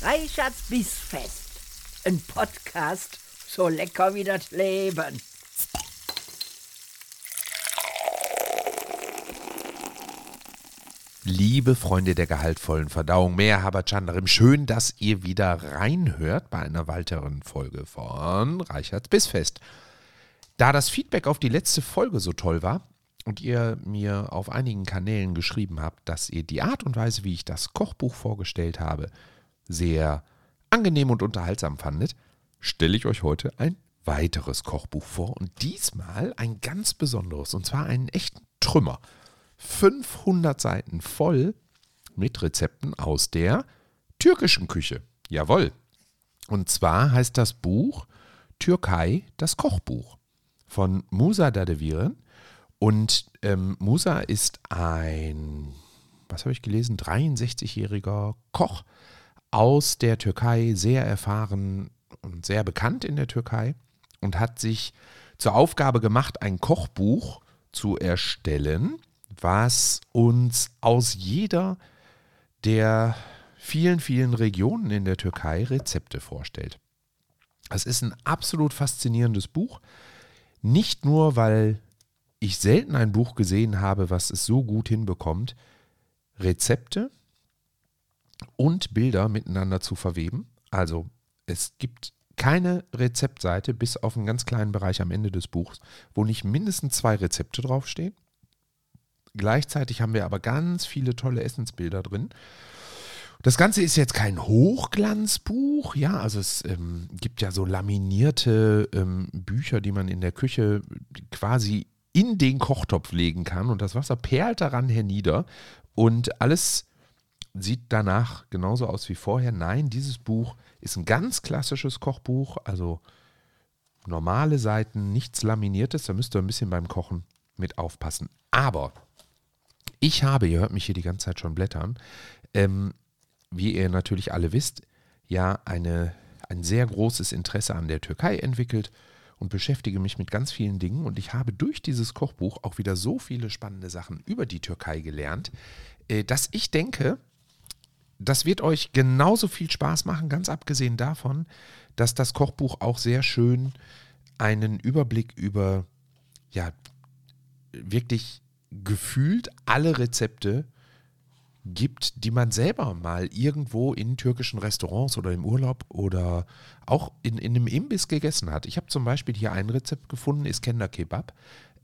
Reichards Bissfest. Ein Podcast so lecker wie das Leben. Liebe Freunde der gehaltvollen Verdauung, mehr Habachandarim, schön, dass ihr wieder reinhört bei einer weiteren Folge von Reichards Bissfest. Da das Feedback auf die letzte Folge so toll war und ihr mir auf einigen Kanälen geschrieben habt, dass ihr die Art und Weise, wie ich das Kochbuch vorgestellt habe, sehr angenehm und unterhaltsam fandet, stelle ich euch heute ein weiteres Kochbuch vor und diesmal ein ganz besonderes und zwar einen echten Trümmer. 500 Seiten voll mit Rezepten aus der türkischen Küche. Jawohl. Und zwar heißt das Buch Türkei, das Kochbuch von Musa Dadeviren. Und ähm, Musa ist ein, was habe ich gelesen, 63-jähriger Koch aus der Türkei, sehr erfahren und sehr bekannt in der Türkei und hat sich zur Aufgabe gemacht, ein Kochbuch zu erstellen, was uns aus jeder der vielen, vielen Regionen in der Türkei Rezepte vorstellt. Es ist ein absolut faszinierendes Buch. Nicht nur, weil ich selten ein Buch gesehen habe, was es so gut hinbekommt, Rezepte und Bilder miteinander zu verweben. Also es gibt keine Rezeptseite, bis auf einen ganz kleinen Bereich am Ende des Buchs, wo nicht mindestens zwei Rezepte draufstehen. Gleichzeitig haben wir aber ganz viele tolle Essensbilder drin. Das Ganze ist jetzt kein Hochglanzbuch, ja, also es ähm, gibt ja so laminierte ähm, Bücher, die man in der Küche quasi in den Kochtopf legen kann und das Wasser perlt daran hernieder und alles sieht danach genauso aus wie vorher. Nein, dieses Buch ist ein ganz klassisches Kochbuch, also normale Seiten, nichts Laminiertes, da müsst ihr ein bisschen beim Kochen mit aufpassen. Aber ich habe, ihr hört mich hier die ganze Zeit schon blättern, ähm, wie ihr natürlich alle wisst, ja eine, ein sehr großes Interesse an der Türkei entwickelt und beschäftige mich mit ganz vielen Dingen. Und ich habe durch dieses Kochbuch auch wieder so viele spannende Sachen über die Türkei gelernt, äh, dass ich denke, das wird euch genauso viel Spaß machen, ganz abgesehen davon, dass das Kochbuch auch sehr schön einen Überblick über, ja, wirklich gefühlt alle Rezepte gibt, die man selber mal irgendwo in türkischen Restaurants oder im Urlaub oder auch in, in einem Imbiss gegessen hat. Ich habe zum Beispiel hier ein Rezept gefunden, Iskender Kebab.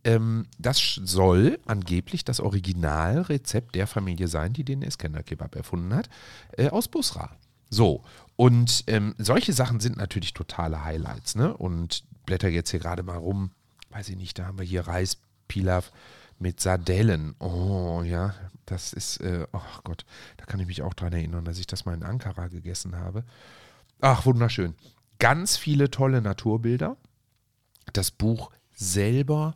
Ähm, das soll angeblich das Originalrezept der Familie sein, die den Iskender Kebab erfunden hat, äh, aus Busra. So, und ähm, solche Sachen sind natürlich totale Highlights, ne? Und blätter jetzt hier gerade mal rum, weiß ich nicht, da haben wir hier Reis, Pilaf mit Sardellen. Oh ja, das ist, äh, oh Gott, da kann ich mich auch dran erinnern, dass ich das mal in Ankara gegessen habe. Ach, wunderschön. Ganz viele tolle Naturbilder. Das Buch selber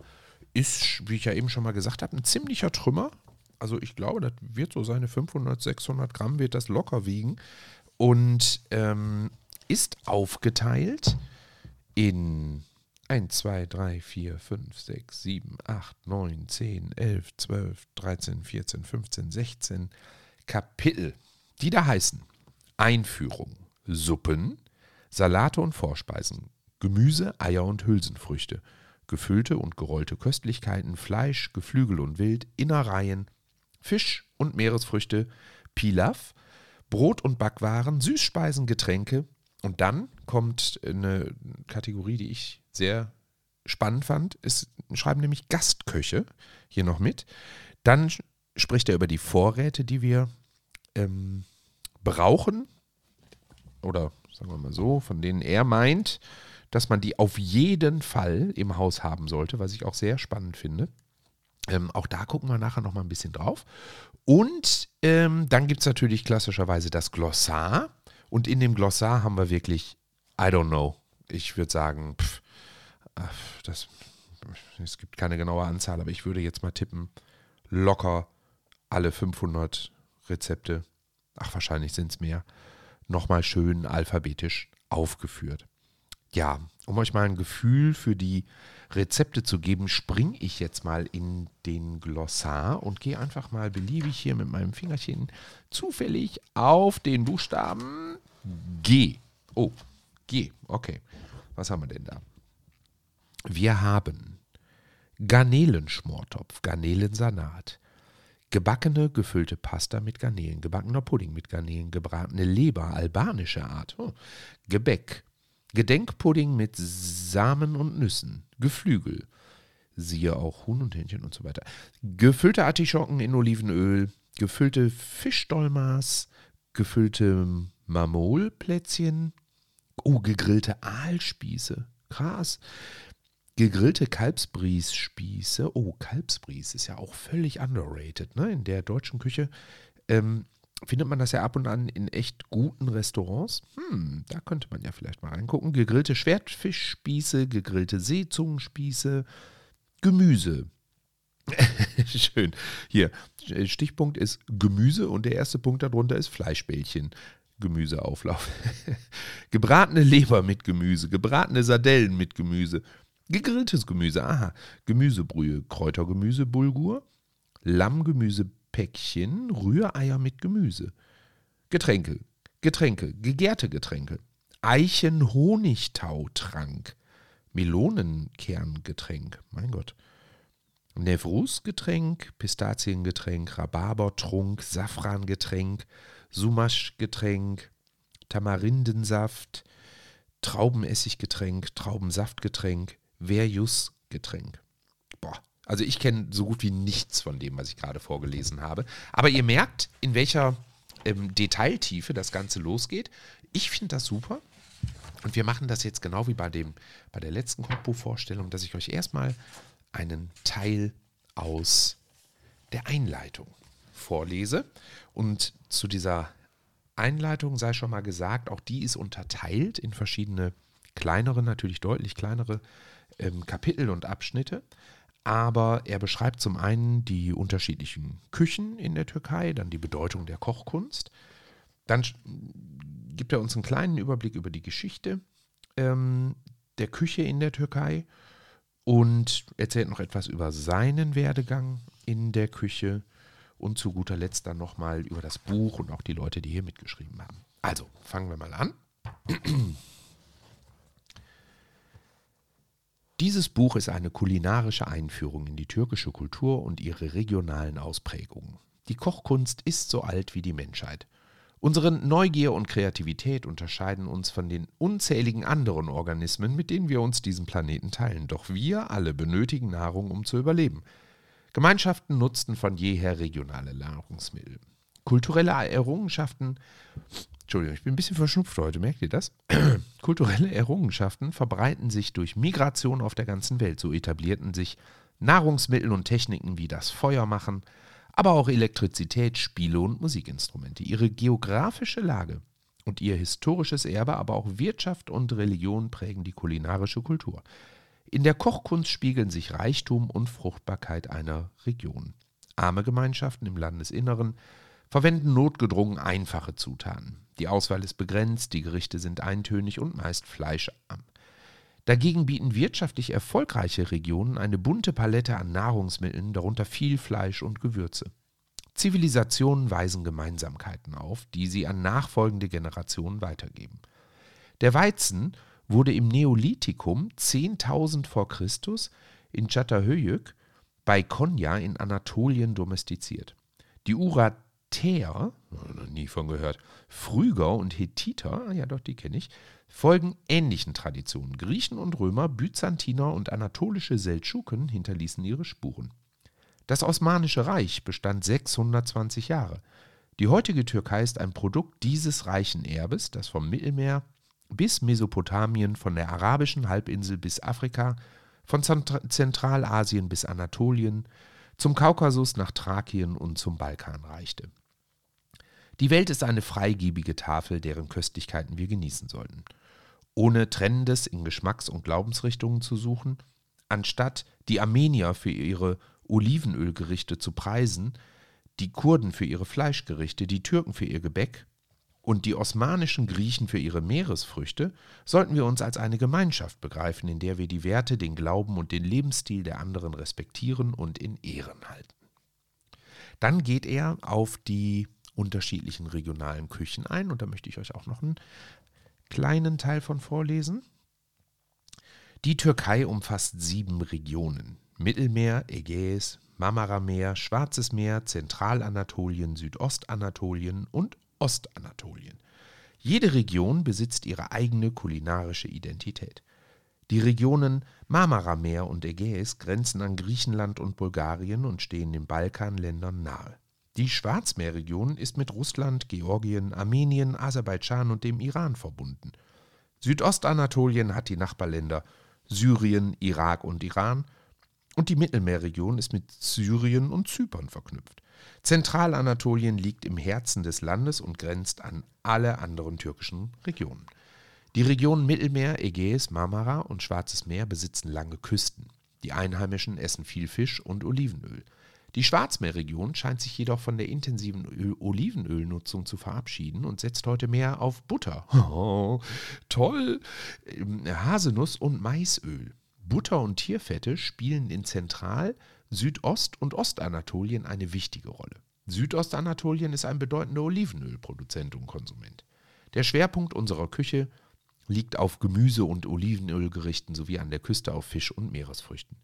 ist, wie ich ja eben schon mal gesagt habe, ein ziemlicher Trümmer. Also ich glaube, das wird so seine 500, 600 Gramm wird das locker wiegen und ähm, ist aufgeteilt in 1, 2, 3, 4, 5, 6, 7, 8, 9, 10, 11, 12, 13, 14, 15, 16 Kapitel, die da heißen Einführung, Suppen, Salate und Vorspeisen, Gemüse, Eier und Hülsenfrüchte, gefüllte und gerollte Köstlichkeiten, Fleisch, Geflügel und Wild, Innereien, Fisch und Meeresfrüchte, Pilaf, Brot und Backwaren, Süßspeisen, Getränke. Und dann kommt eine Kategorie, die ich sehr spannend fand, ist, schreiben nämlich Gastköche hier noch mit. Dann spricht er über die Vorräte, die wir ähm, brauchen. Oder sagen wir mal so, von denen er meint, dass man die auf jeden Fall im Haus haben sollte, was ich auch sehr spannend finde. Ähm, auch da gucken wir nachher nochmal ein bisschen drauf. Und ähm, dann gibt es natürlich klassischerweise das Glossar. Und in dem Glossar haben wir wirklich, I don't know, ich würde sagen, pff, das, es gibt keine genaue Anzahl, aber ich würde jetzt mal tippen, locker alle 500 Rezepte, ach wahrscheinlich sind es mehr, nochmal schön alphabetisch aufgeführt ja, um euch mal ein Gefühl für die Rezepte zu geben, springe ich jetzt mal in den Glossar und gehe einfach mal beliebig hier mit meinem Fingerchen zufällig auf den Buchstaben G. Oh, G. Okay. Was haben wir denn da? Wir haben Garnelenschmortopf, Garnelensalat, gebackene gefüllte Pasta mit Garnelen, gebackener Pudding mit Garnelen, gebratene Leber, albanische Art, oh, Gebäck, Gedenkpudding mit Samen und Nüssen, Geflügel, siehe auch Huhn und Hähnchen und so weiter, gefüllte Artischocken in Olivenöl, gefüllte Fischdolmas, gefüllte Marmolplätzchen, oh, gegrillte Aalspieße, krass, gegrillte Kalbsbriesspieße. Oh, Kalbsbries ist ja auch völlig underrated. Ne? In der deutschen Küche ähm, findet man das ja ab und an in echt guten Restaurants. Hm, da könnte man ja vielleicht mal reingucken. Gegrillte Schwertfischspieße, gegrillte Seezungenspieße, Gemüse. Schön. Hier, Stichpunkt ist Gemüse und der erste Punkt darunter ist Fleischbällchen. Gemüseauflauf. gebratene Leber mit Gemüse, gebratene Sardellen mit Gemüse, Gegrilltes Gemüse, aha. Gemüsebrühe, Kräutergemüse, Bulgur, Lammgemüsepäckchen, Rühreier mit Gemüse. Getränke, Getränke, gegärte Getränke. Eichen-Honigtautrank. Melonenkerngetränk, mein Gott. Nevrusgetränk, Pistaziengetränk, Rhabarbertrunk, Safrangetränk, Sumaschgetränk, Tamarindensaft, Traubenessiggetränk, Traubensaftgetränk, Verjus-Getränk. Boah, also ich kenne so gut wie nichts von dem, was ich gerade vorgelesen habe. Aber ihr merkt, in welcher ähm, Detailtiefe das Ganze losgeht. Ich finde das super. Und wir machen das jetzt genau wie bei, dem, bei der letzten Kochbuchvorstellung, dass ich euch erstmal einen Teil aus der Einleitung vorlese. Und zu dieser Einleitung sei schon mal gesagt, auch die ist unterteilt in verschiedene kleinere, natürlich deutlich kleinere ähm, Kapitel und Abschnitte. Aber er beschreibt zum einen die unterschiedlichen Küchen in der Türkei, dann die Bedeutung der Kochkunst. Dann gibt er uns einen kleinen Überblick über die Geschichte ähm, der Küche in der Türkei und erzählt noch etwas über seinen Werdegang in der Küche und zu guter Letzt dann nochmal über das Buch und auch die Leute, die hier mitgeschrieben haben. Also, fangen wir mal an. Dieses Buch ist eine kulinarische Einführung in die türkische Kultur und ihre regionalen Ausprägungen. Die Kochkunst ist so alt wie die Menschheit. Unsere Neugier und Kreativität unterscheiden uns von den unzähligen anderen Organismen, mit denen wir uns diesen Planeten teilen. Doch wir alle benötigen Nahrung, um zu überleben. Gemeinschaften nutzten von jeher regionale Nahrungsmittel. Kulturelle Errungenschaften Entschuldigung, ich bin ein bisschen verschnupft heute, merkt ihr das? Kulturelle Errungenschaften verbreiten sich durch Migration auf der ganzen Welt. So etablierten sich Nahrungsmittel und Techniken wie das Feuermachen, aber auch Elektrizität, Spiele und Musikinstrumente. Ihre geografische Lage und ihr historisches Erbe, aber auch Wirtschaft und Religion prägen die kulinarische Kultur. In der Kochkunst spiegeln sich Reichtum und Fruchtbarkeit einer Region. Arme Gemeinschaften im Landesinneren verwenden notgedrungen einfache Zutaten. Die Auswahl ist begrenzt, die Gerichte sind eintönig und meist fleischarm. Dagegen bieten wirtschaftlich erfolgreiche Regionen eine bunte Palette an Nahrungsmitteln, darunter viel Fleisch und Gewürze. Zivilisationen weisen Gemeinsamkeiten auf, die sie an nachfolgende Generationen weitergeben. Der Weizen wurde im Neolithikum 10.000 vor Christus in Çatalhöyük bei Konya in Anatolien domestiziert. Die Urat Teer, noch nie von gehört, Phryger und Hethiter, ja doch, die kenne ich, folgen ähnlichen Traditionen. Griechen und Römer, Byzantiner und anatolische Seldschuken hinterließen ihre Spuren. Das Osmanische Reich bestand 620 Jahre. Die heutige Türkei ist ein Produkt dieses reichen Erbes, das vom Mittelmeer bis Mesopotamien, von der arabischen Halbinsel bis Afrika, von Zentralasien bis Anatolien, zum Kaukasus nach Thrakien und zum Balkan reichte. Die Welt ist eine freigebige Tafel, deren Köstlichkeiten wir genießen sollten. Ohne Trennendes in Geschmacks- und Glaubensrichtungen zu suchen, anstatt die Armenier für ihre Olivenölgerichte zu preisen, die Kurden für ihre Fleischgerichte, die Türken für ihr Gebäck und die osmanischen Griechen für ihre Meeresfrüchte, sollten wir uns als eine Gemeinschaft begreifen, in der wir die Werte, den Glauben und den Lebensstil der anderen respektieren und in Ehren halten. Dann geht er auf die unterschiedlichen regionalen Küchen ein. Und da möchte ich euch auch noch einen kleinen Teil von vorlesen. Die Türkei umfasst sieben Regionen. Mittelmeer, Ägäis, Marmarameer, Schwarzes Meer, Zentralanatolien, Südostanatolien und Ostanatolien. Jede Region besitzt ihre eigene kulinarische Identität. Die Regionen Marmarameer und Ägäis grenzen an Griechenland und Bulgarien und stehen den Balkanländern nahe. Die Schwarzmeerregion ist mit Russland, Georgien, Armenien, Aserbaidschan und dem Iran verbunden. Südostanatolien hat die Nachbarländer Syrien, Irak und Iran und die Mittelmeerregion ist mit Syrien und Zypern verknüpft. Zentralanatolien liegt im Herzen des Landes und grenzt an alle anderen türkischen Regionen. Die Regionen Mittelmeer, Ägäis, Marmara und Schwarzes Meer besitzen lange Küsten. Die Einheimischen essen viel Fisch und Olivenöl. Die Schwarzmeerregion scheint sich jedoch von der intensiven Öl Olivenölnutzung zu verabschieden und setzt heute mehr auf Butter. Oh, toll! Ähm, Haselnuss und Maisöl. Butter und Tierfette spielen in Zentral-, Südost- und Ostanatolien eine wichtige Rolle. Südostanatolien ist ein bedeutender Olivenölproduzent und Konsument. Der Schwerpunkt unserer Küche liegt auf Gemüse- und Olivenölgerichten sowie an der Küste auf Fisch und Meeresfrüchten.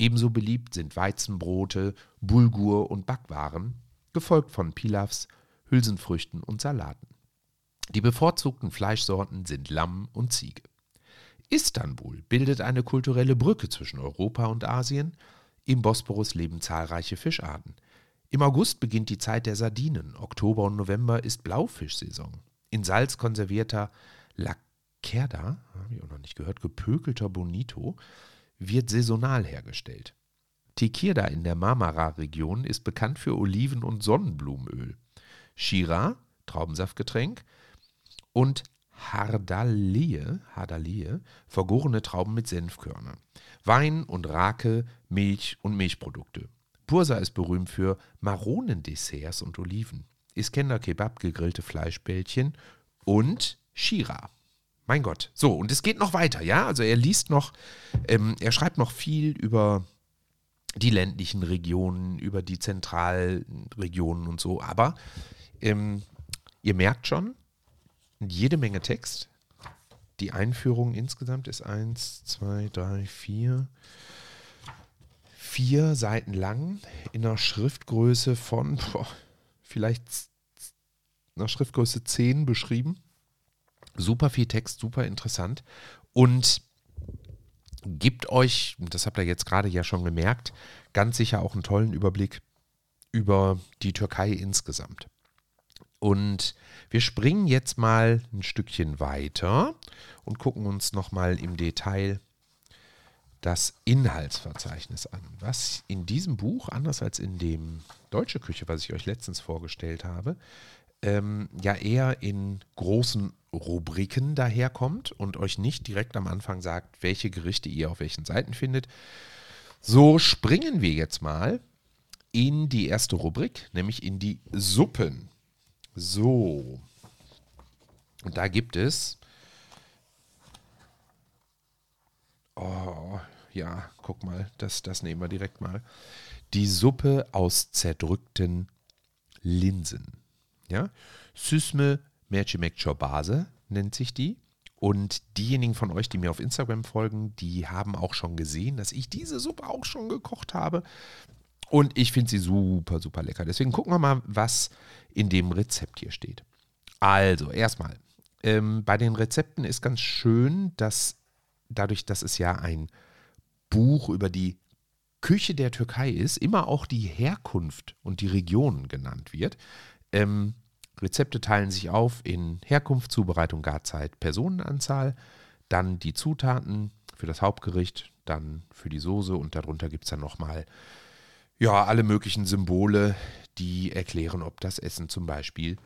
Ebenso beliebt sind Weizenbrote, Bulgur und Backwaren, gefolgt von Pilafs, Hülsenfrüchten und Salaten. Die bevorzugten Fleischsorten sind Lamm und Ziege. Istanbul bildet eine kulturelle Brücke zwischen Europa und Asien. Im Bosporus leben zahlreiche Fischarten. Im August beginnt die Zeit der Sardinen. Oktober und November ist Blaufischsaison. In Salz konservierter Lacerda, habe ich auch noch nicht gehört, gepökelter Bonito, wird saisonal hergestellt. Tequila in der Marmara-Region ist bekannt für Oliven- und Sonnenblumenöl. Shira, Traubensaftgetränk, und Hardalie, Hardalie, vergorene Trauben mit Senfkörnern. Wein und Rake, Milch und Milchprodukte. Bursa ist berühmt für Maronendesserts und Oliven. Iskender Kebab, gegrillte Fleischbällchen und Shira. Mein Gott. So, und es geht noch weiter, ja? Also er liest noch, ähm, er schreibt noch viel über die ländlichen Regionen, über die Zentralregionen und so. Aber ähm, ihr merkt schon, jede Menge Text. Die Einführung insgesamt ist eins, zwei, drei, vier, vier Seiten lang in einer Schriftgröße von boah, vielleicht einer Schriftgröße 10 beschrieben. Super viel Text, super interessant und gibt euch, das habt ihr jetzt gerade ja schon gemerkt, ganz sicher auch einen tollen Überblick über die Türkei insgesamt. Und wir springen jetzt mal ein Stückchen weiter und gucken uns nochmal im Detail das Inhaltsverzeichnis an. Was in diesem Buch, anders als in dem Deutsche Küche, was ich euch letztens vorgestellt habe, ähm, ja eher in großen Rubriken daherkommt und euch nicht direkt am Anfang sagt, welche Gerichte ihr auf welchen Seiten findet. So springen wir jetzt mal in die erste Rubrik, nämlich in die Suppen. So. Und da gibt es. Oh, ja, guck mal, das, das nehmen wir direkt mal. Die Suppe aus zerdrückten Linsen. Ja, Süsme Mercimek Çorbase nennt sich die. Und diejenigen von euch, die mir auf Instagram folgen, die haben auch schon gesehen, dass ich diese Suppe auch schon gekocht habe. Und ich finde sie super, super lecker. Deswegen gucken wir mal, was in dem Rezept hier steht. Also, erstmal, ähm, bei den Rezepten ist ganz schön, dass dadurch, dass es ja ein Buch über die Küche der Türkei ist, immer auch die Herkunft und die Regionen genannt wird. Ähm, Rezepte teilen sich auf in Herkunft, Zubereitung, Garzeit, Personenanzahl, dann die Zutaten für das Hauptgericht, dann für die Soße und darunter gibt es dann nochmal ja, alle möglichen Symbole, die erklären, ob das Essen zum Beispiel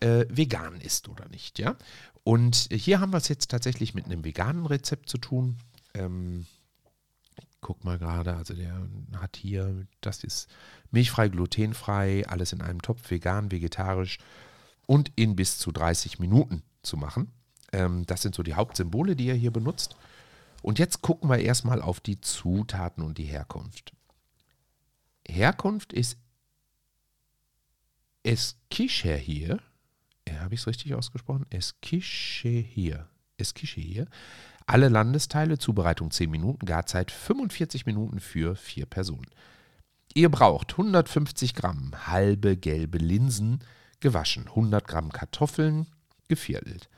äh, vegan ist oder nicht, ja. Und hier haben wir es jetzt tatsächlich mit einem veganen Rezept zu tun. Ähm, guck mal gerade, also der hat hier, das ist milchfrei, glutenfrei, alles in einem Topf, vegan, vegetarisch und in bis zu 30 Minuten zu machen. Ähm, das sind so die Hauptsymbole, die er hier benutzt. Und jetzt gucken wir erstmal auf die Zutaten und die Herkunft. Herkunft ist Eskişehir, ja, habe ich es richtig ausgesprochen? Eskişehir. Eskişehir. Alle Landesteile, Zubereitung 10 Minuten, Garzeit 45 Minuten für vier Personen. Ihr braucht 150 Gramm halbe gelbe Linsen, gewaschen, 100 Gramm Kartoffeln, geviertelt,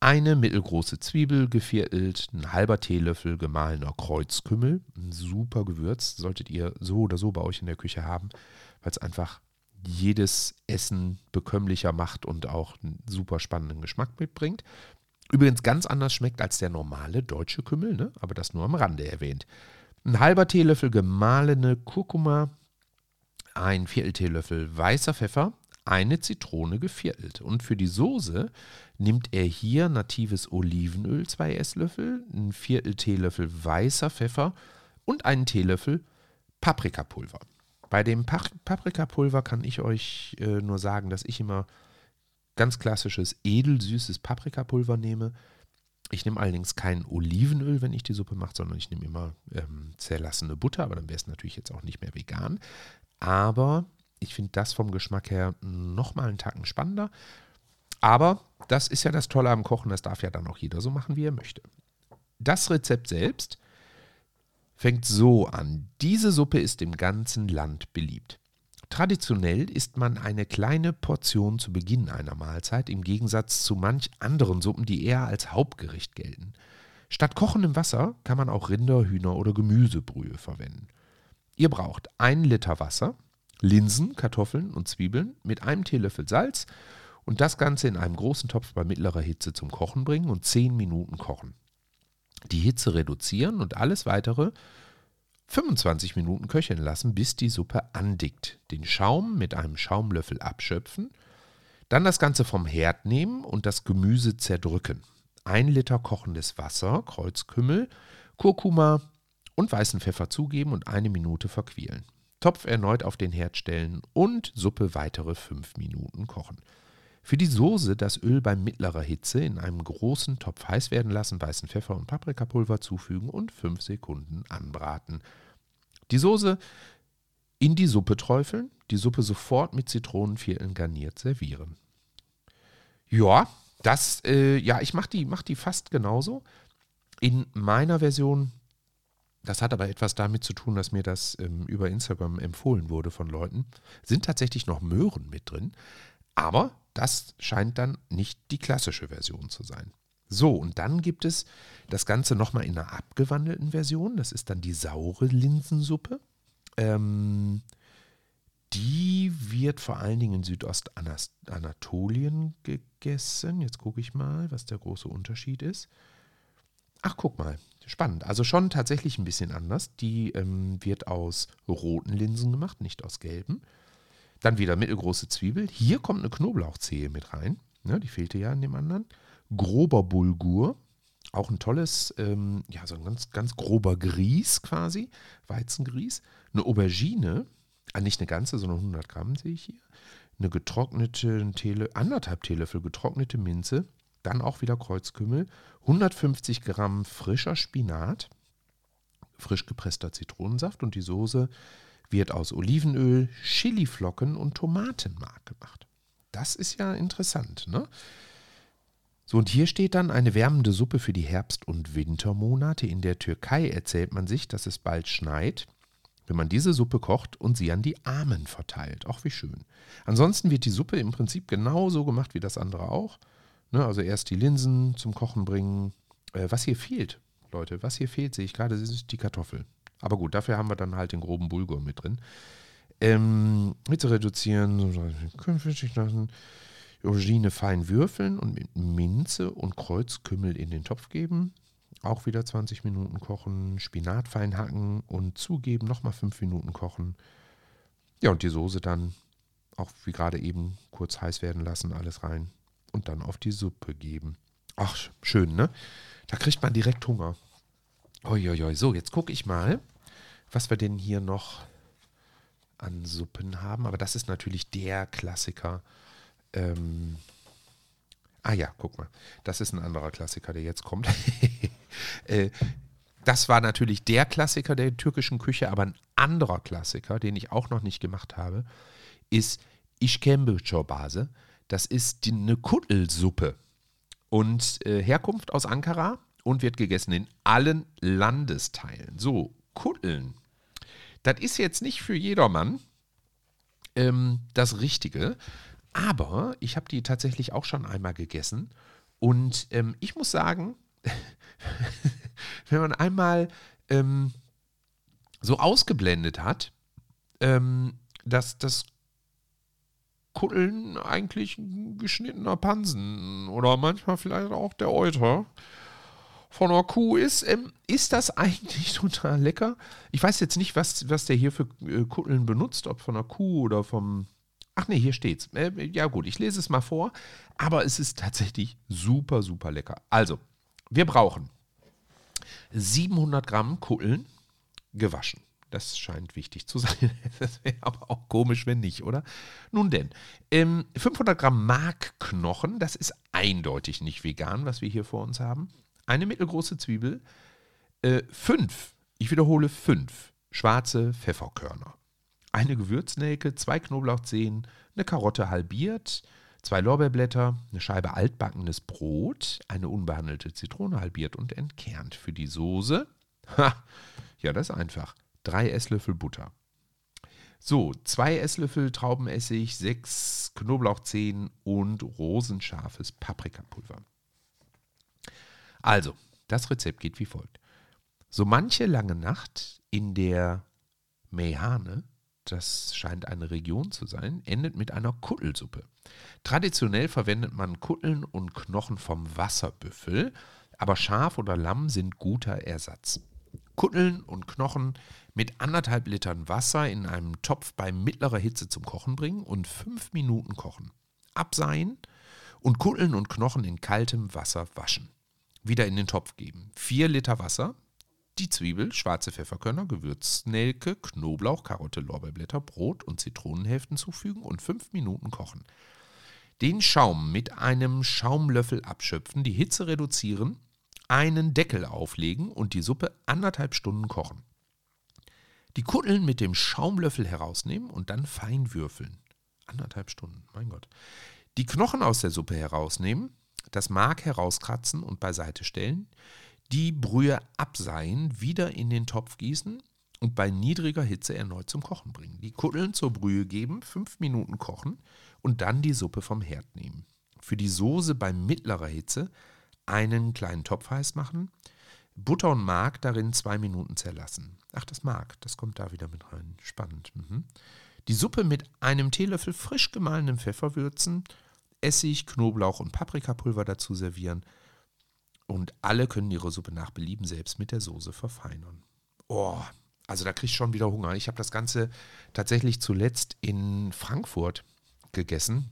eine mittelgroße Zwiebel geviertelt, ein halber Teelöffel gemahlener Kreuzkümmel, ein super Gewürz, solltet ihr so oder so bei euch in der Küche haben, weil es einfach jedes Essen bekömmlicher macht und auch einen super spannenden Geschmack mitbringt. Übrigens ganz anders schmeckt als der normale deutsche Kümmel, ne? aber das nur am Rande erwähnt. Ein halber Teelöffel gemahlene Kurkuma, ein Viertel Teelöffel weißer Pfeffer, eine Zitrone geviertelt. Und für die Soße nimmt er hier natives Olivenöl, zwei Esslöffel, ein Viertel Teelöffel weißer Pfeffer und einen Teelöffel Paprikapulver. Bei dem Paprikapulver kann ich euch äh, nur sagen, dass ich immer ganz klassisches edelsüßes Paprikapulver nehme. Ich nehme allerdings kein Olivenöl, wenn ich die Suppe mache, sondern ich nehme immer ähm, zerlassene Butter, aber dann wäre es natürlich jetzt auch nicht mehr vegan. Aber ich finde das vom Geschmack her nochmal einen Tacken spannender. Aber das ist ja das Tolle am Kochen, das darf ja dann auch jeder so machen, wie er möchte. Das Rezept selbst fängt so an. Diese Suppe ist im ganzen Land beliebt. Traditionell isst man eine kleine Portion zu Beginn einer Mahlzeit, im Gegensatz zu manch anderen Suppen, die eher als Hauptgericht gelten. Statt kochendem Wasser kann man auch Rinder, Hühner oder Gemüsebrühe verwenden. Ihr braucht ein Liter Wasser, Linsen, Kartoffeln und Zwiebeln mit einem Teelöffel Salz und das Ganze in einem großen Topf bei mittlerer Hitze zum Kochen bringen und 10 Minuten kochen. Die Hitze reduzieren und alles weitere 25 Minuten köcheln lassen, bis die Suppe andickt. Den Schaum mit einem Schaumlöffel abschöpfen, dann das Ganze vom Herd nehmen und das Gemüse zerdrücken. Ein Liter kochendes Wasser, Kreuzkümmel, Kurkuma und weißen Pfeffer zugeben und eine Minute verquälen. Topf erneut auf den Herd stellen und Suppe weitere 5 Minuten kochen. Für die Soße das Öl bei mittlerer Hitze in einem großen Topf heiß werden lassen, weißen Pfeffer und Paprikapulver zufügen und 5 Sekunden anbraten. Die Soße in die Suppe träufeln, die Suppe sofort mit Zitronenvierteln garniert servieren. Ja, das, äh, ja, ich mache die, mach die fast genauso. In meiner Version das hat aber etwas damit zu tun, dass mir das ähm, über Instagram empfohlen wurde von Leuten. Sind tatsächlich noch Möhren mit drin, aber das scheint dann nicht die klassische Version zu sein. So, und dann gibt es das Ganze nochmal in einer abgewandelten Version. Das ist dann die saure Linsensuppe. Ähm, die wird vor allen Dingen in Südostanatolien gegessen. Jetzt gucke ich mal, was der große Unterschied ist. Ach, guck mal, spannend. Also schon tatsächlich ein bisschen anders. Die ähm, wird aus roten Linsen gemacht, nicht aus gelben. Dann wieder mittelgroße Zwiebel. Hier kommt eine Knoblauchzehe mit rein. Ja, die fehlte ja in dem anderen. Grober Bulgur. Auch ein tolles, ähm, ja, so ein ganz, ganz grober Grieß quasi. Weizengrieß. Eine Aubergine. Ah, nicht eine ganze, sondern 100 Gramm sehe ich hier. Eine getrocknete, Teele, anderthalb Teelöffel getrocknete Minze dann auch wieder Kreuzkümmel, 150 Gramm frischer Spinat, frisch gepresster Zitronensaft und die Soße wird aus Olivenöl, Chiliflocken und Tomatenmark gemacht. Das ist ja interessant, ne? So, und hier steht dann eine wärmende Suppe für die Herbst- und Wintermonate. In der Türkei erzählt man sich, dass es bald schneit, wenn man diese Suppe kocht und sie an die Armen verteilt. Auch wie schön. Ansonsten wird die Suppe im Prinzip genauso gemacht wie das andere auch. Ne, also erst die Linsen zum Kochen bringen. Äh, was hier fehlt, Leute, was hier fehlt, sehe ich gerade, ist die Kartoffel. Aber gut, dafür haben wir dann halt den groben Bulgur mit drin. Ähm, Hitze reduzieren, flüssig lassen, Aubergine fein würfeln und mit Minze und Kreuzkümmel in den Topf geben. Auch wieder 20 Minuten kochen, Spinat fein hacken und zugeben, nochmal 5 Minuten kochen. Ja, und die Soße dann auch wie gerade eben kurz heiß werden lassen, alles rein und dann auf die Suppe geben. Ach, schön, ne? Da kriegt man direkt Hunger. Uiuiui. So, jetzt gucke ich mal, was wir denn hier noch an Suppen haben. Aber das ist natürlich der Klassiker. Ähm ah ja, guck mal. Das ist ein anderer Klassiker, der jetzt kommt. äh, das war natürlich der Klassiker der türkischen Küche, aber ein anderer Klassiker, den ich auch noch nicht gemacht habe, ist Işkembe-Çorbase. Das ist die, eine Kuttelsuppe. Und äh, Herkunft aus Ankara und wird gegessen in allen Landesteilen. So, Kutteln. Das ist jetzt nicht für jedermann ähm, das Richtige, aber ich habe die tatsächlich auch schon einmal gegessen. Und ähm, ich muss sagen, wenn man einmal ähm, so ausgeblendet hat, ähm, dass das Kutteln eigentlich ein geschnittener Pansen oder manchmal vielleicht auch der Euter von Kuh ist, ähm, ist das eigentlich total lecker. Ich weiß jetzt nicht, was, was der hier für äh, Kutteln benutzt, ob von Kuh oder vom. Ach nee, hier steht's. Äh, ja, gut, ich lese es mal vor. Aber es ist tatsächlich super, super lecker. Also, wir brauchen 700 Gramm Kutteln gewaschen. Das scheint wichtig zu sein. Das wäre aber auch komisch, wenn nicht, oder? Nun denn, ähm, 500 Gramm Markknochen, das ist eindeutig nicht vegan, was wir hier vor uns haben. Eine mittelgroße Zwiebel, äh, fünf, ich wiederhole fünf, schwarze Pfefferkörner. Eine Gewürznelke, zwei Knoblauchzehen, eine Karotte halbiert, zwei Lorbeerblätter, eine Scheibe altbackenes Brot, eine unbehandelte Zitrone halbiert und entkernt. Für die Soße, ha, ja, das ist einfach drei Esslöffel Butter. So, zwei Esslöffel Traubenessig, sechs Knoblauchzehen und rosenscharfes Paprikapulver. Also, das Rezept geht wie folgt. So manche lange Nacht in der Mehane, das scheint eine Region zu sein, endet mit einer Kuttelsuppe. Traditionell verwendet man Kutteln und Knochen vom Wasserbüffel, aber Schaf oder Lamm sind guter Ersatz. Kutteln und Knochen mit anderthalb Litern Wasser in einem Topf bei mittlerer Hitze zum Kochen bringen und fünf Minuten kochen. Abseihen und Kutteln und Knochen in kaltem Wasser waschen. Wieder in den Topf geben. Vier Liter Wasser, die Zwiebel, schwarze Pfefferkörner, Gewürznelke, Knoblauch, Karotte, Lorbeerblätter, Brot und Zitronenhälften zufügen und fünf Minuten kochen. Den Schaum mit einem Schaumlöffel abschöpfen, die Hitze reduzieren, einen Deckel auflegen und die Suppe anderthalb Stunden kochen. Die Kutteln mit dem Schaumlöffel herausnehmen und dann fein würfeln. Anderthalb Stunden, mein Gott. Die Knochen aus der Suppe herausnehmen, das Mark herauskratzen und beiseite stellen, die Brühe abseihen, wieder in den Topf gießen und bei niedriger Hitze erneut zum Kochen bringen. Die Kutteln zur Brühe geben, fünf Minuten kochen und dann die Suppe vom Herd nehmen. Für die Soße bei mittlerer Hitze einen kleinen Topf heiß machen, Butter und Mark darin zwei Minuten zerlassen. Ach, das Mark, das kommt da wieder mit rein. Spannend. Mhm. Die Suppe mit einem Teelöffel frisch gemahlenem Pfeffer würzen, Essig, Knoblauch und Paprikapulver dazu servieren. Und alle können ihre Suppe nach Belieben selbst mit der Soße verfeinern. Oh, also da kriege ich schon wieder Hunger. Ich habe das Ganze tatsächlich zuletzt in Frankfurt gegessen,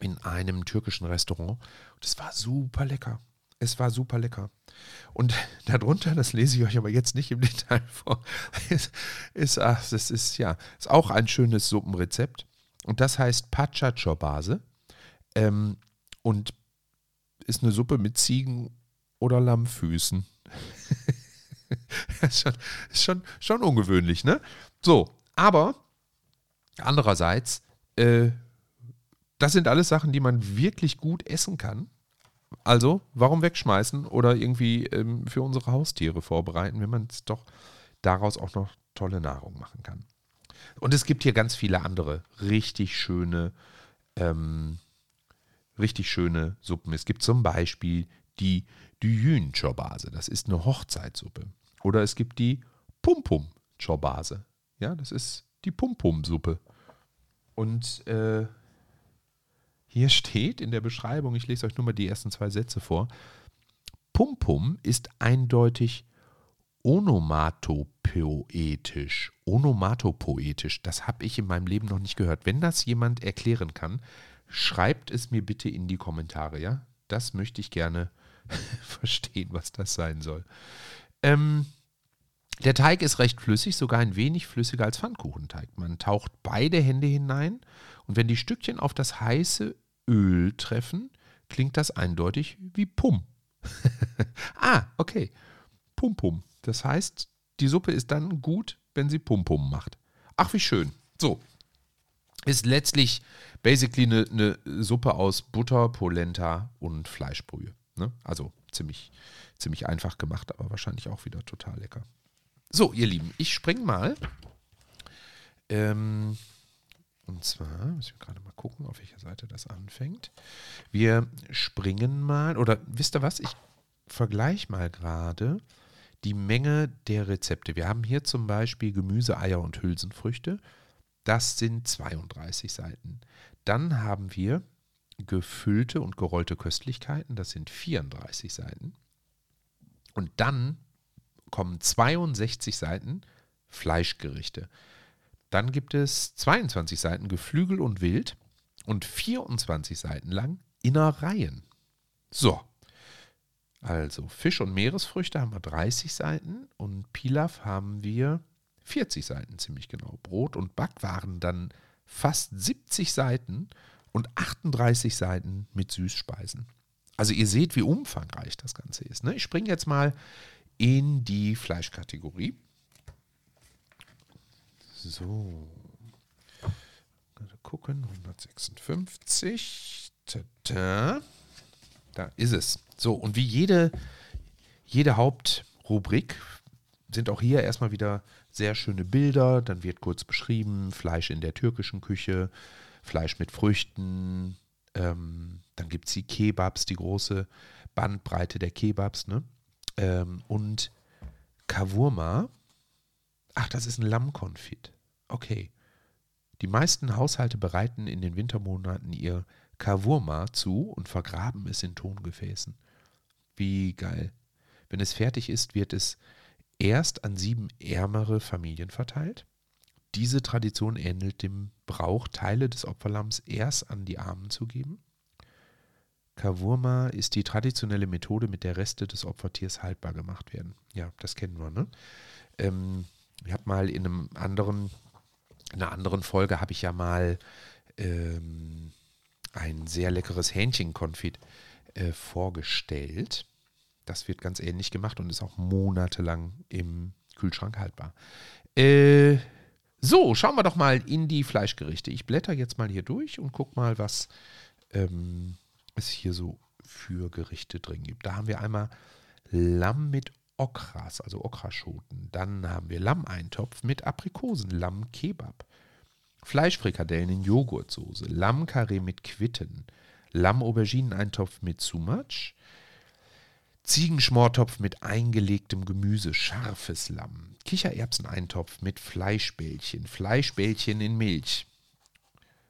in einem türkischen Restaurant. Und es war super lecker. Es war super lecker. Und darunter, das lese ich euch aber jetzt nicht im Detail vor, ist, ist, ach, das ist ja, ist auch ein schönes Suppenrezept. Und das heißt Pacha Chorbase. Ähm, und ist eine Suppe mit Ziegen- oder Lammfüßen. ist, schon, ist schon, schon ungewöhnlich, ne? So, aber andererseits, äh, das sind alles Sachen, die man wirklich gut essen kann. Also, warum wegschmeißen oder irgendwie ähm, für unsere Haustiere vorbereiten, wenn man es doch daraus auch noch tolle Nahrung machen kann. Und es gibt hier ganz viele andere richtig schöne, ähm, richtig schöne Suppen. Es gibt zum Beispiel die Düyün Çorbase, das ist eine Hochzeitssuppe. Oder es gibt die Pum-Pum Çorbase, ja, das ist die Pum-Pum-Suppe. Und äh, hier steht in der Beschreibung, ich lese euch nur mal die ersten zwei Sätze vor, Pum-Pum ist eindeutig onomatopoetisch. Onomatopoetisch, das habe ich in meinem Leben noch nicht gehört. Wenn das jemand erklären kann, schreibt es mir bitte in die Kommentare, ja? Das möchte ich gerne verstehen, was das sein soll. Ähm, der Teig ist recht flüssig, sogar ein wenig flüssiger als Pfannkuchenteig. Man taucht beide Hände hinein und wenn die Stückchen auf das heiße Öl treffen, klingt das eindeutig wie Pum. ah, okay. Pum Pum. Das heißt, die Suppe ist dann gut, wenn sie Pum Pum macht. Ach, wie schön. So. Ist letztlich basically eine, eine Suppe aus Butter, Polenta und Fleischbrühe. Ne? Also ziemlich, ziemlich einfach gemacht, aber wahrscheinlich auch wieder total lecker. So, ihr Lieben, ich spring mal. Ähm, und zwar, müssen wir gerade mal gucken, auf welcher Seite das anfängt. Wir springen mal, oder wisst ihr was? Ich vergleiche mal gerade die Menge der Rezepte. Wir haben hier zum Beispiel Gemüse, Eier und Hülsenfrüchte. Das sind 32 Seiten. Dann haben wir gefüllte und gerollte Köstlichkeiten. Das sind 34 Seiten. Und dann kommen 62 Seiten Fleischgerichte. Dann gibt es 22 Seiten Geflügel und Wild und 24 Seiten lang Innereien. So. Also Fisch und Meeresfrüchte haben wir 30 Seiten und Pilaf haben wir 40 Seiten ziemlich genau. Brot und Backwaren dann fast 70 Seiten und 38 Seiten mit Süßspeisen. Also ihr seht, wie umfangreich das Ganze ist. Ne? Ich springe jetzt mal in die Fleischkategorie. So. Gerade gucken, 156. Tada. Da ist es. So, und wie jede, jede Hauptrubrik sind auch hier erstmal wieder sehr schöne Bilder. Dann wird kurz beschrieben, Fleisch in der türkischen Küche, Fleisch mit Früchten. Ähm, dann gibt es die Kebabs, die große Bandbreite der Kebabs. Ne? Ähm, und Kavurma. Ach, das ist ein Lammkonfit. Okay. Die meisten Haushalte bereiten in den Wintermonaten ihr Kavurma zu und vergraben es in Tongefäßen. Wie geil. Wenn es fertig ist, wird es erst an sieben ärmere Familien verteilt. Diese Tradition ähnelt dem Brauch, Teile des Opferlamms erst an die Armen zu geben. Kavurma ist die traditionelle Methode, mit der Reste des Opfertiers haltbar gemacht werden. Ja, das kennen wir, ne? Ähm, ich habe mal in einem anderen, in einer anderen Folge habe ich ja mal ähm, ein sehr leckeres Hähnchenkonfit äh, vorgestellt. Das wird ganz ähnlich gemacht und ist auch monatelang im Kühlschrank haltbar. Äh, so, schauen wir doch mal in die Fleischgerichte. Ich blätter jetzt mal hier durch und guck mal, was ähm, es hier so für Gerichte drin gibt. Da haben wir einmal Lamm mit Okras, also Okraschoten. Dann haben wir Lammeintopf mit Aprikosen, Lammkebab. Fleischfrikadellen in Joghurtsoße, Lammkarree mit Quitten, Lamm-Aubergineneintopf mit Sumatsch, Ziegenschmortopf mit eingelegtem Gemüse, scharfes Lamm, Kichererbseneintopf mit Fleischbällchen, Fleischbällchen in Milch,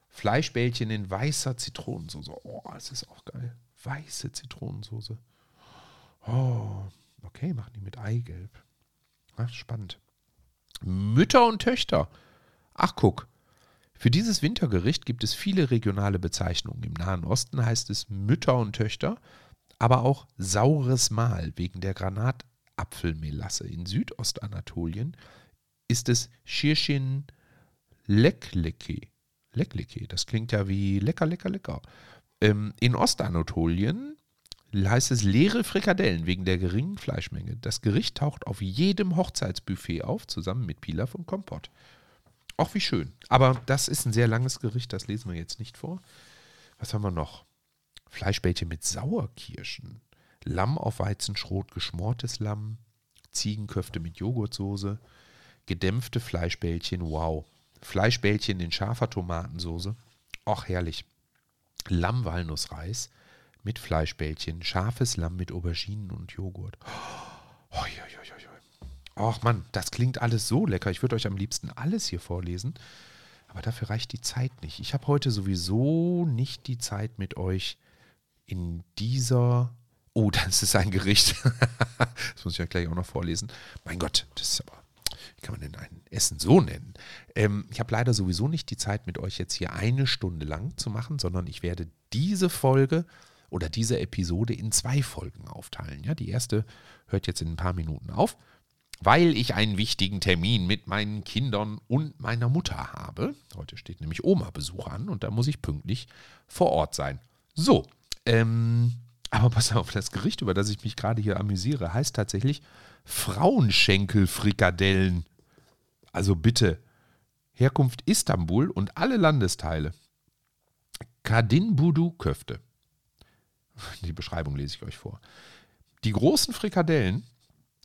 Fleischbällchen in weißer Zitronensauce. Oh, das ist auch geil. Weiße Zitronensauce. Oh, okay, machen die mit Eigelb. Ach, spannend. Mütter und Töchter. Ach, guck. Für dieses Wintergericht gibt es viele regionale Bezeichnungen. Im Nahen Osten heißt es Mütter und Töchter, aber auch saures Mahl wegen der Granatapfelmelasse. In Südostanatolien ist es Schirschin Lekleke. Lekleke, das klingt ja wie lecker, lecker, lecker. Ähm, in Ostanatolien heißt es leere Frikadellen wegen der geringen Fleischmenge. Das Gericht taucht auf jedem Hochzeitsbuffet auf, zusammen mit Pilaf und Kompott. Auch wie schön. Aber das ist ein sehr langes Gericht, das lesen wir jetzt nicht vor. Was haben wir noch? Fleischbällchen mit Sauerkirschen. Lamm auf Weizenschrot, geschmortes Lamm. Ziegenköfte mit Joghurtsoße. Gedämpfte Fleischbällchen, wow. Fleischbällchen in scharfer Tomatensoße. Och, herrlich. Lamm-Walnussreis mit Fleischbällchen. Scharfes Lamm mit Auberginen und Joghurt. Oh, ja, ja, ja. Ach Mann, das klingt alles so lecker. Ich würde euch am liebsten alles hier vorlesen. Aber dafür reicht die Zeit nicht. Ich habe heute sowieso nicht die Zeit mit euch in dieser. Oh, das ist ein Gericht. das muss ich ja gleich auch noch vorlesen. Mein Gott, das ist aber. Wie kann man denn ein Essen so nennen? Ähm, ich habe leider sowieso nicht die Zeit, mit euch jetzt hier eine Stunde lang zu machen, sondern ich werde diese Folge oder diese Episode in zwei Folgen aufteilen. Ja, die erste hört jetzt in ein paar Minuten auf weil ich einen wichtigen Termin mit meinen Kindern und meiner Mutter habe. Heute steht nämlich Oma-Besuch an und da muss ich pünktlich vor Ort sein. So, ähm, aber pass auf, das Gericht, über das ich mich gerade hier amüsiere, heißt tatsächlich Frauenschenkelfrikadellen. Also bitte, Herkunft Istanbul und alle Landesteile. Kadinbudu Köfte. Die Beschreibung lese ich euch vor. Die großen Frikadellen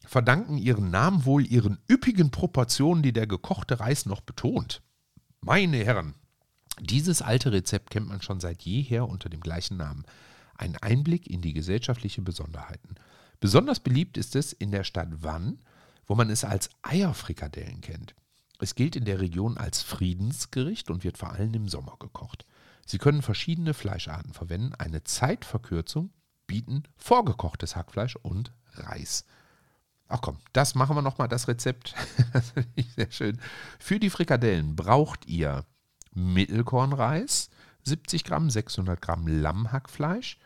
verdanken ihren Namen wohl ihren üppigen Proportionen, die der gekochte Reis noch betont. Meine Herren, dieses alte Rezept kennt man schon seit jeher unter dem gleichen Namen. Ein Einblick in die gesellschaftlichen Besonderheiten. Besonders beliebt ist es in der Stadt Wann, wo man es als Eierfrikadellen kennt. Es gilt in der Region als Friedensgericht und wird vor allem im Sommer gekocht. Sie können verschiedene Fleischarten verwenden. Eine Zeitverkürzung bieten vorgekochtes Hackfleisch und Reis. Ach komm, das machen wir nochmal, das Rezept. das finde ich sehr schön. Für die Frikadellen braucht ihr Mittelkornreis, 70 Gramm, 600 Gramm Lammhackfleisch,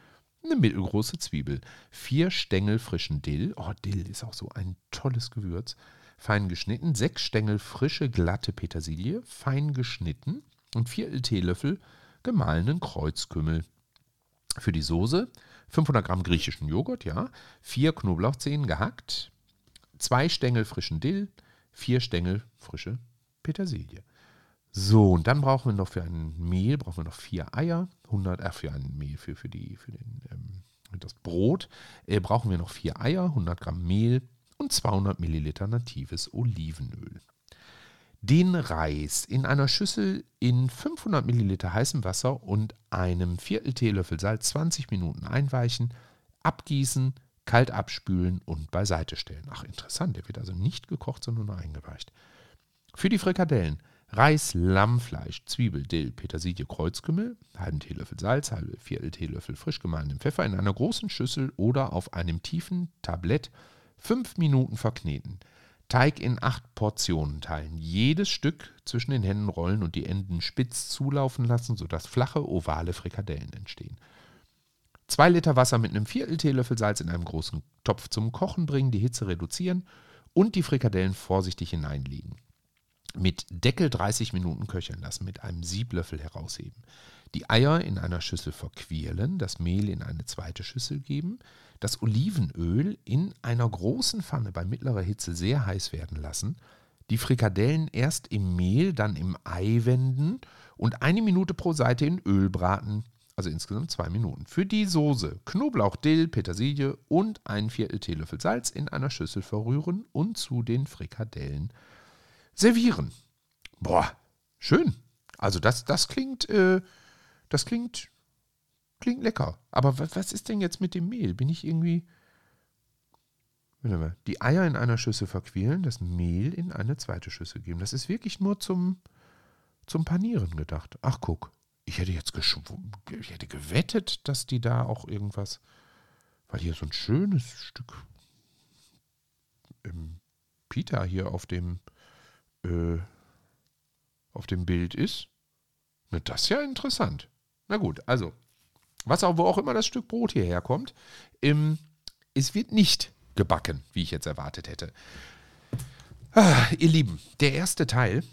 eine mittelgroße Zwiebel, vier Stängel frischen Dill. Oh, Dill ist auch so ein tolles Gewürz. Fein geschnitten, sechs Stängel frische, glatte Petersilie, fein geschnitten und vier Teelöffel gemahlenen Kreuzkümmel. Für die Soße 500 Gramm griechischen Joghurt, ja, vier Knoblauchzehen gehackt, zwei Stängel frischen Dill, vier Stängel frische Petersilie. So, und dann brauchen wir noch für ein Mehl, brauchen wir noch vier Eier, 100, äh, für ein Mehl, für, für, die, für den, ähm, das Brot, äh, brauchen wir noch vier Eier, 100 Gramm Mehl und 200 Milliliter natives Olivenöl. Den Reis in einer Schüssel in 500 Milliliter heißem Wasser und einem Viertel Teelöffel Salz 20 Minuten einweichen, abgießen, kalt abspülen und beiseite stellen. Ach, interessant, der wird also nicht gekocht, sondern nur eingeweicht. Für die Frikadellen Reis, Lammfleisch, Zwiebel, Dill, Petersilie, Kreuzkümmel, halben Teelöffel Salz, halbe Viertel Teelöffel frisch gemahlenen Pfeffer in einer großen Schüssel oder auf einem tiefen Tablett fünf Minuten verkneten. Teig in acht Portionen teilen. Jedes Stück zwischen den Händen rollen und die Enden spitz zulaufen lassen, sodass flache, ovale Frikadellen entstehen. Zwei Liter Wasser mit einem Viertel Teelöffel Salz in einem großen Topf zum Kochen bringen, die Hitze reduzieren und die Frikadellen vorsichtig hineinlegen mit Deckel 30 Minuten köcheln lassen, mit einem Sieblöffel herausheben. Die Eier in einer Schüssel verquirlen, das Mehl in eine zweite Schüssel geben, das Olivenöl in einer großen Pfanne bei mittlerer Hitze sehr heiß werden lassen, die Frikadellen erst im Mehl, dann im Ei wenden und eine Minute pro Seite in Öl braten, also insgesamt zwei Minuten. Für die Soße Knoblauch, Dill, Petersilie und ein Viertel Teelöffel Salz in einer Schüssel verrühren und zu den Frikadellen servieren. Boah, schön. Also das, das klingt, äh, das klingt, klingt lecker. Aber was, ist denn jetzt mit dem Mehl? Bin ich irgendwie. Die Eier in einer Schüssel verquälen, das Mehl in eine zweite Schüssel geben. Das ist wirklich nur zum, zum Panieren gedacht. Ach, guck. Ich hätte jetzt ich hätte gewettet, dass die da auch irgendwas. Weil hier so ein schönes Stück ähm, Pita hier auf dem äh, auf dem Bild ist. Na, das ist ja interessant. Na gut, also, was auch, wo auch immer das Stück Brot hierher kommt, ähm, es wird nicht gebacken, wie ich jetzt erwartet hätte. Ah, ihr Lieben, der erste Teil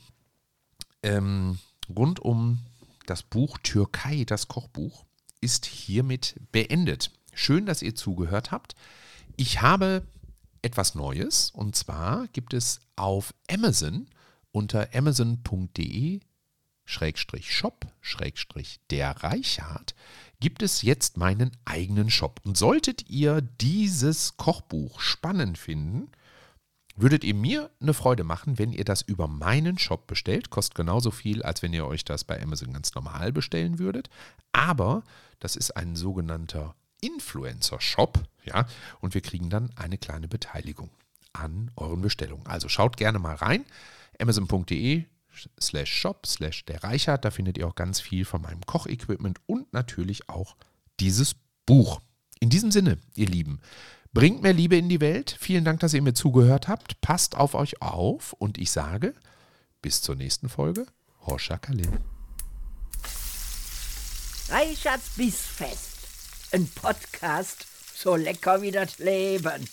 ähm, rund um das Buch Türkei, das Kochbuch, ist hiermit beendet. Schön, dass ihr zugehört habt. Ich habe etwas Neues und zwar gibt es auf Amazon unter amazon.de Shop der Reichhardt gibt es jetzt meinen eigenen Shop. Und solltet ihr dieses Kochbuch spannend finden, würdet ihr mir eine Freude machen, wenn ihr das über meinen Shop bestellt. Kostet genauso viel, als wenn ihr euch das bei Amazon ganz normal bestellen würdet. Aber das ist ein sogenannter Influencer-Shop, ja, und wir kriegen dann eine kleine Beteiligung an euren Bestellungen. Also schaut gerne mal rein amazon.de slash shop slash der Reichert. Da findet ihr auch ganz viel von meinem Kochequipment und natürlich auch dieses Buch. In diesem Sinne, ihr Lieben, bringt mehr Liebe in die Welt. Vielen Dank, dass ihr mir zugehört habt. Passt auf euch auf und ich sage bis zur nächsten Folge. Horscha Kalim. Reichards Bissfest. Ein Podcast so lecker wie das Leben.